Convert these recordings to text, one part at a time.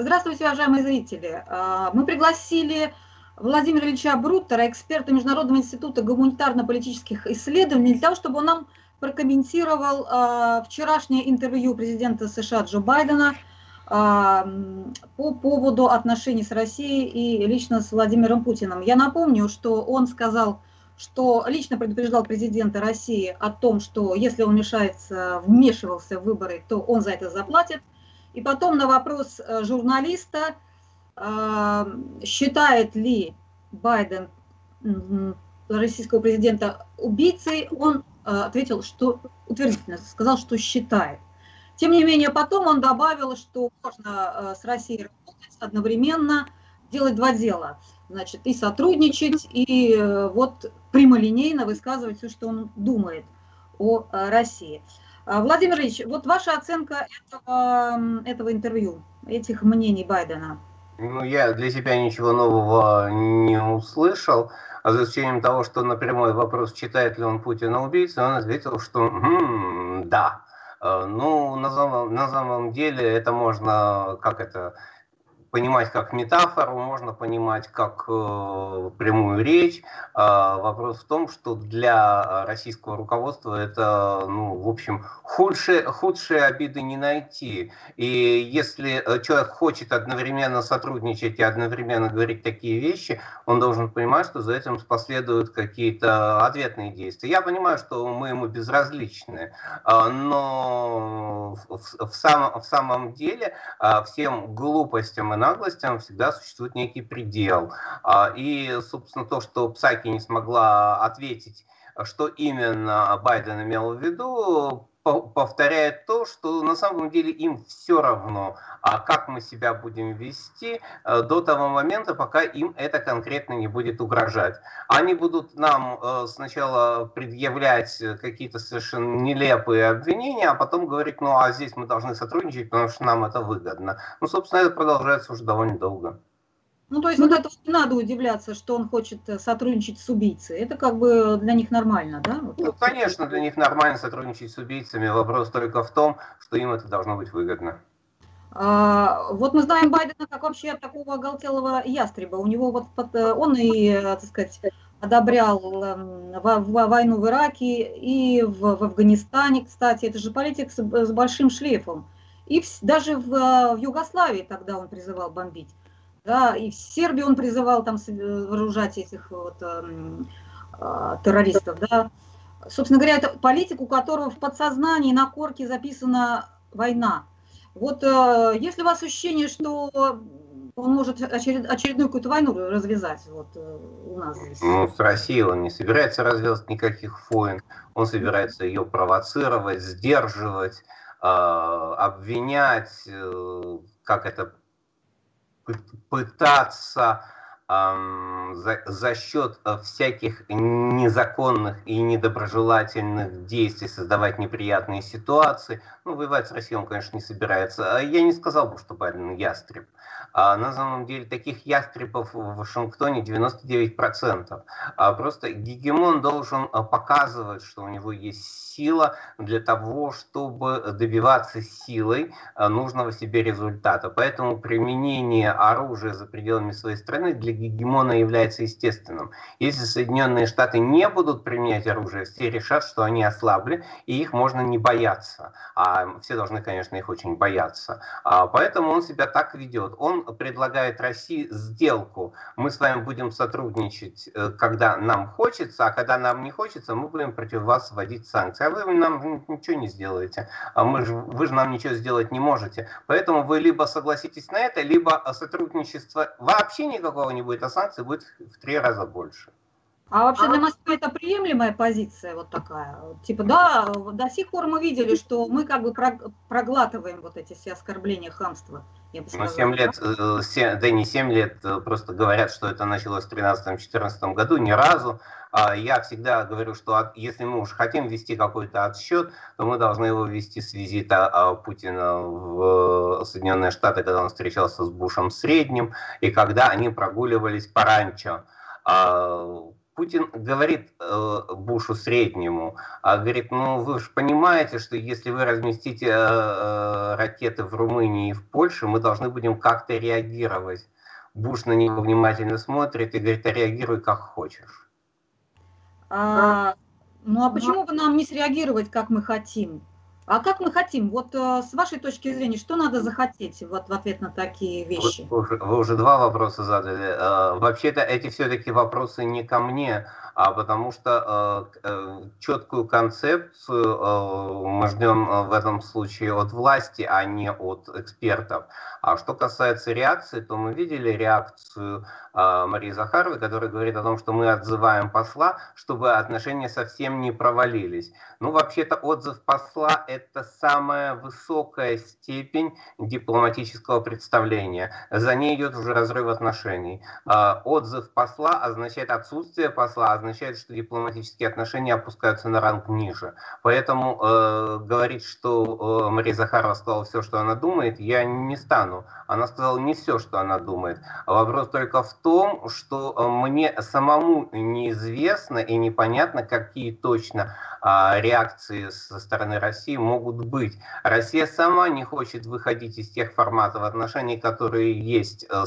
Здравствуйте, уважаемые зрители. А, мы пригласили Владимира Ильича Бруттера, эксперта Международного института гуманитарно-политических исследований, для того, чтобы он нам прокомментировал а, вчерашнее интервью президента США Джо Байдена а, по поводу отношений с Россией и лично с Владимиром Путиным. Я напомню, что он сказал, что лично предупреждал президента России о том, что если он мешается, вмешивался в выборы, то он за это заплатит – и потом на вопрос э, журналиста, э, считает ли Байден российского президента убийцей, он э, ответил, что утвердительно сказал, что считает. Тем не менее, потом он добавил, что можно с Россией работать одновременно, делать два дела. Значит, и сотрудничать, и вот прямолинейно высказывать все, что он думает о России. А, Владимир Ильич, вот ваша оценка этого, этого интервью, этих мнений Байдена? Ну, я для себя ничего нового не услышал, а за исключением того, что на прямой вопрос, читает ли он Путина убийцей, он ответил, что м-м, да. Э, ну, на самом, на самом деле это можно, как это, понимать как метафору, можно понимать как э, прямую речь. Э, вопрос в том, что для российского руководства это, ну, в общем, худшие, худшие обиды не найти. И если э, человек хочет одновременно сотрудничать и одновременно говорить такие вещи, он должен понимать, что за этим последуют какие-то ответные действия. Я понимаю, что мы ему безразличны, э, но в, в, самом, в самом деле э, всем глупостям и наглостям всегда существует некий предел. А, и, собственно, то, что Псаки не смогла ответить, что именно Байден имел в виду, повторяет то, что на самом деле им все равно, а как мы себя будем вести э, до того момента, пока им это конкретно не будет угрожать. Они будут нам э, сначала предъявлять какие-то совершенно нелепые обвинения, а потом говорить, ну а здесь мы должны сотрудничать, потому что нам это выгодно. Ну, собственно, это продолжается уже довольно долго. Ну, то есть ну, вот это не надо удивляться, что он хочет э, сотрудничать с убийцей. Это как бы для них нормально, да? Вот ну, конечно, для них нормально сотрудничать с убийцами. Вопрос только в том, что им это должно быть выгодно. А, вот мы знаем Байдена как вообще такого оголтелого ястреба. У него вот э, он и, э, так сказать, одобрял эм, войну в Ираке и в, в Афганистане, кстати. Это же политик с, с большим шлейфом. И в, даже в, в Югославии тогда он призывал бомбить да, и в Сербии он призывал там вооружать этих вот э, э, террористов, да. Собственно говоря, это политик, у которого в подсознании на корке записана война. Вот э, если у вас ощущение, что он может очеред, очередную какую-то войну развязать вот э, у нас здесь? Ну, с Россией он не собирается развязать никаких войн, он собирается ее провоцировать, сдерживать, э, обвинять, э, как это пытаться за, за счет э, всяких незаконных и недоброжелательных действий создавать неприятные ситуации. Ну, воевать с Россией он, конечно, не собирается. А я не сказал бы, что Байден ястреб. А на самом деле таких ястребов в Вашингтоне 99%. А просто гегемон должен э, показывать, что у него есть сила для того, чтобы добиваться силой э, нужного себе результата. Поэтому применение оружия за пределами своей страны для гегемона является естественным. Если Соединенные Штаты не будут применять оружие, все решат, что они ослабли, и их можно не бояться. А все должны, конечно, их очень бояться. А поэтому он себя так ведет. Он предлагает России сделку. Мы с вами будем сотрудничать, э, когда нам хочется, а когда нам не хочется, мы будем против вас вводить санкции. А вы нам ничего не сделаете. А мы же, вы же нам ничего сделать не можете. Поэтому вы либо согласитесь на это, либо сотрудничество вообще никакого не будет, а санкций будет в три раза больше. А вообще а для Москвы это приемлемая позиция вот такая? Типа, да, до сих пор мы видели, что мы как бы проглатываем вот эти все оскорбления, хамства. Я бы сказала, ну, 7 лет, 7, э, да не 7 лет, э, просто говорят, что это началось в 2013-2014 году, ни разу. А я всегда говорю, что если мы уж хотим вести какой-то отсчет, то мы должны его вести с визита а, Путина в Соединенные Штаты, когда он встречался с Бушем Средним, и когда они прогуливались по ранчо. А, Путин говорит э, Бушу среднему, а говорит, ну вы же понимаете, что если вы разместите э, э, ракеты в Румынии и в Польше, мы должны будем как-то реагировать. Буш на него внимательно смотрит и говорит, а реагируй как хочешь. А, ну а почему бы нам не среагировать, как мы хотим? А как мы хотим? Вот э, с вашей точки зрения, что надо захотеть вот в ответ на такие вещи? Вы, вы, уже, два вопроса задали. Э, вообще-то эти все-таки вопросы не ко мне, а потому что э, э, четкую концепцию э, мы ждем в этом случае от власти, а не от экспертов. А что касается реакции, то мы видели реакцию Марии Захаровой, которая говорит о том, что мы отзываем посла, чтобы отношения совсем не провалились. Ну, вообще-то отзыв посла – это самая высокая степень дипломатического представления. За ней идет уже разрыв отношений. Отзыв посла означает отсутствие посла, означает, что дипломатические отношения опускаются на ранг ниже. Поэтому э, говорить, что э, Мария Захарова сказала все, что она думает, я не стану. Она сказала не все, что она думает. Вопрос только в том, что э, мне самому неизвестно и непонятно, какие точно а, реакции со стороны России могут быть. Россия сама не хочет выходить из тех форматов отношений, которые есть, э,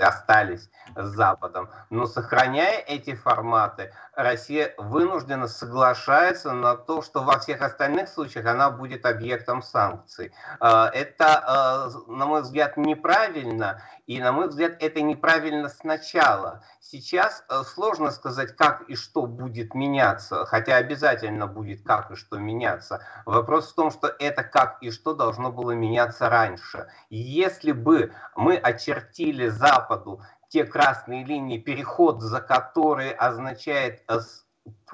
остались с Западом. Но сохраняя эти форматы, Россия вынуждена соглашается на то, что во всех остальных случаях она будет объектом санкций. А, это, э, на мой взгляд, неправильно, и, на мой взгляд, это неправильно сначала. Сейчас э, сложно сказать, как и что будет меняться, хотя обязательно будет как и что меняться. Вопрос в том, что это как и что должно было меняться раньше. Если бы мы очертили Западу те красные линии, переход за которые означает э,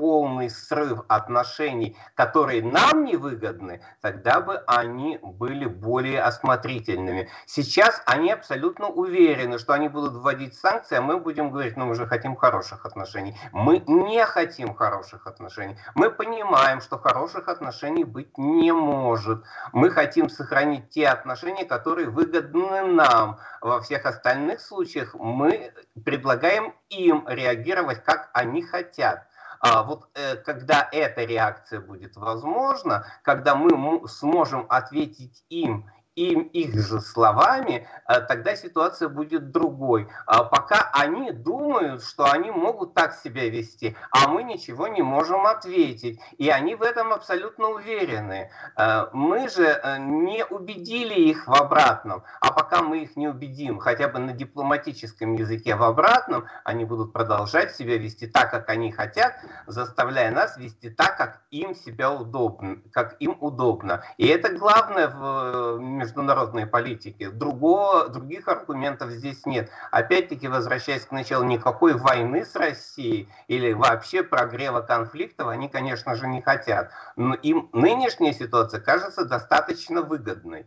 полный срыв отношений, которые нам невыгодны, тогда бы они были более осмотрительными. Сейчас они абсолютно уверены, что они будут вводить санкции, а мы будем говорить, ну мы же хотим хороших отношений. Мы не хотим хороших отношений. Мы понимаем, что хороших отношений быть не может. Мы хотим сохранить те отношения, которые выгодны нам. Во всех остальных случаях мы предлагаем им реагировать, как они хотят. А вот э, когда эта реакция будет возможна, когда мы сможем ответить им им их же словами, э, тогда ситуация будет другой. А пока они думают, что они могут так себя вести, а мы ничего не можем ответить. И они в этом абсолютно уверены. Э, мы же э, не убедили их в обратном. А пока мы их не убедим, хотя бы на дипломатическом языке в обратном, они будут продолжать себя вести так, как они хотят, заставляя нас вести так, как им себя удобно, как им удобно. И это главное в международной политики. Другого, других аргументов здесь нет. Опять-таки, возвращаясь к началу, никакой войны с Россией или вообще прогрева конфликтов они, конечно же, не хотят. Но им нынешняя ситуация кажется достаточно выгодной.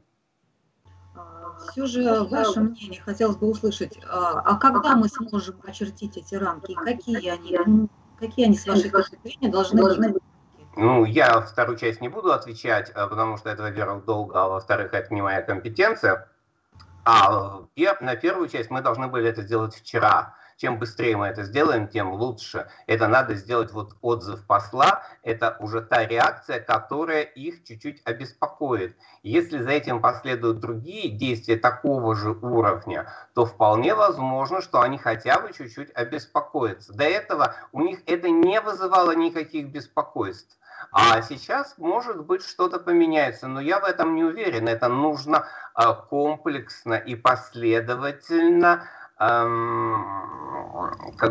Все же ваше мнение хотелось бы услышать. А, а когда мы сможем очертить эти рамки? Какие они, какие они с вашей точки зрения должны быть? Ну, я вторую часть не буду отвечать, э, потому что это, во-первых, долго, а во-вторых, это не моя компетенция. А на первую часть мы должны были это сделать вчера. Чем быстрее мы это сделаем, тем лучше. Это надо сделать вот отзыв посла. Это уже та реакция, которая их чуть-чуть обеспокоит. Если за этим последуют другие действия такого же уровня, то вполне возможно, что они хотя бы чуть-чуть обеспокоятся. До этого у них это не вызывало никаких беспокойств. А сейчас, может быть, что-то поменяется, но я в этом не уверен. Это нужно а, комплексно и последовательно как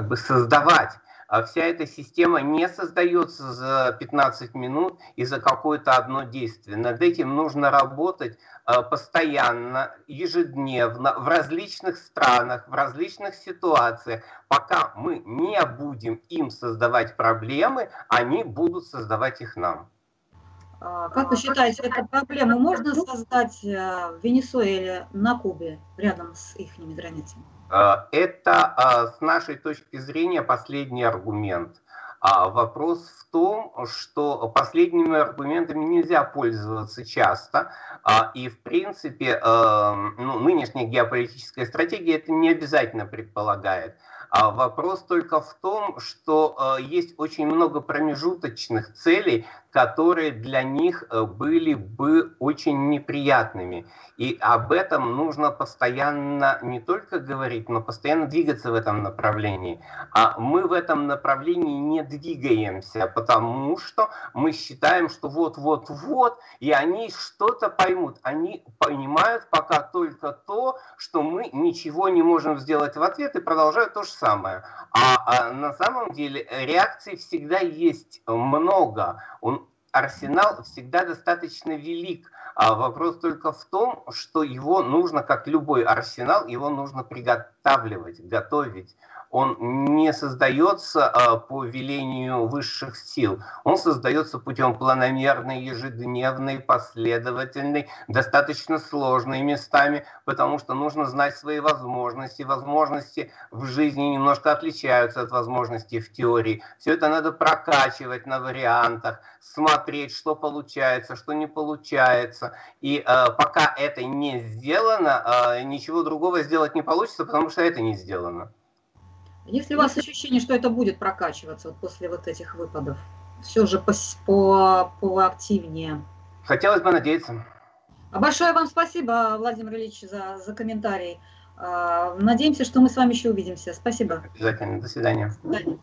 бы создавать. А вся эта система не создается за 15 минут и за какое-то одно действие. Над этим нужно работать э, постоянно, ежедневно, в различных странах, в различных ситуациях. Пока мы не будем им создавать проблемы, они будут создавать их нам. А, как вы считаете, эту проблему можно создать э, в Венесуэле, на Кубе, рядом с их границами? Э, это, э, с нашей точки зрения, последний аргумент. А вопрос в том, что последними аргументами нельзя пользоваться часто, а, и в принципе ну, нынешняя геополитическая стратегия это не обязательно предполагает. А вопрос только в том, что э, есть очень много промежуточных целей, которые для них э, были бы очень неприятными. И об этом нужно постоянно не только говорить, но постоянно двигаться в этом направлении. А мы в этом направлении не двигаемся, потому что мы считаем, что вот-вот-вот, и они что-то поймут. Они понимают пока только то, что мы ничего не можем сделать в ответ и продолжают то же самое. А, а на самом деле реакций всегда есть много. Он, арсенал всегда достаточно велик. А вопрос только в том, что его нужно, как любой арсенал, его нужно приготавливать, готовить он не создается а, по велению высших сил. Он создается путем планомерной, ежедневной, последовательной, достаточно сложной местами, потому что нужно знать свои возможности. Возможности в жизни немножко отличаются от возможностей в теории. Все это надо прокачивать на вариантах, смотреть, что получается, что не получается. И э, пока это не сделано, э, ничего другого сделать не получится, потому что это не сделано. Если у вас ощущение, что это будет прокачиваться вот после вот этих выпадов, все же по, по, поактивнее. Хотелось бы надеяться. А большое вам спасибо, Владимир Ильич, за, за комментарий. А, надеемся, что мы с вами еще увидимся. Спасибо. Обязательно. До свидания. До свидания.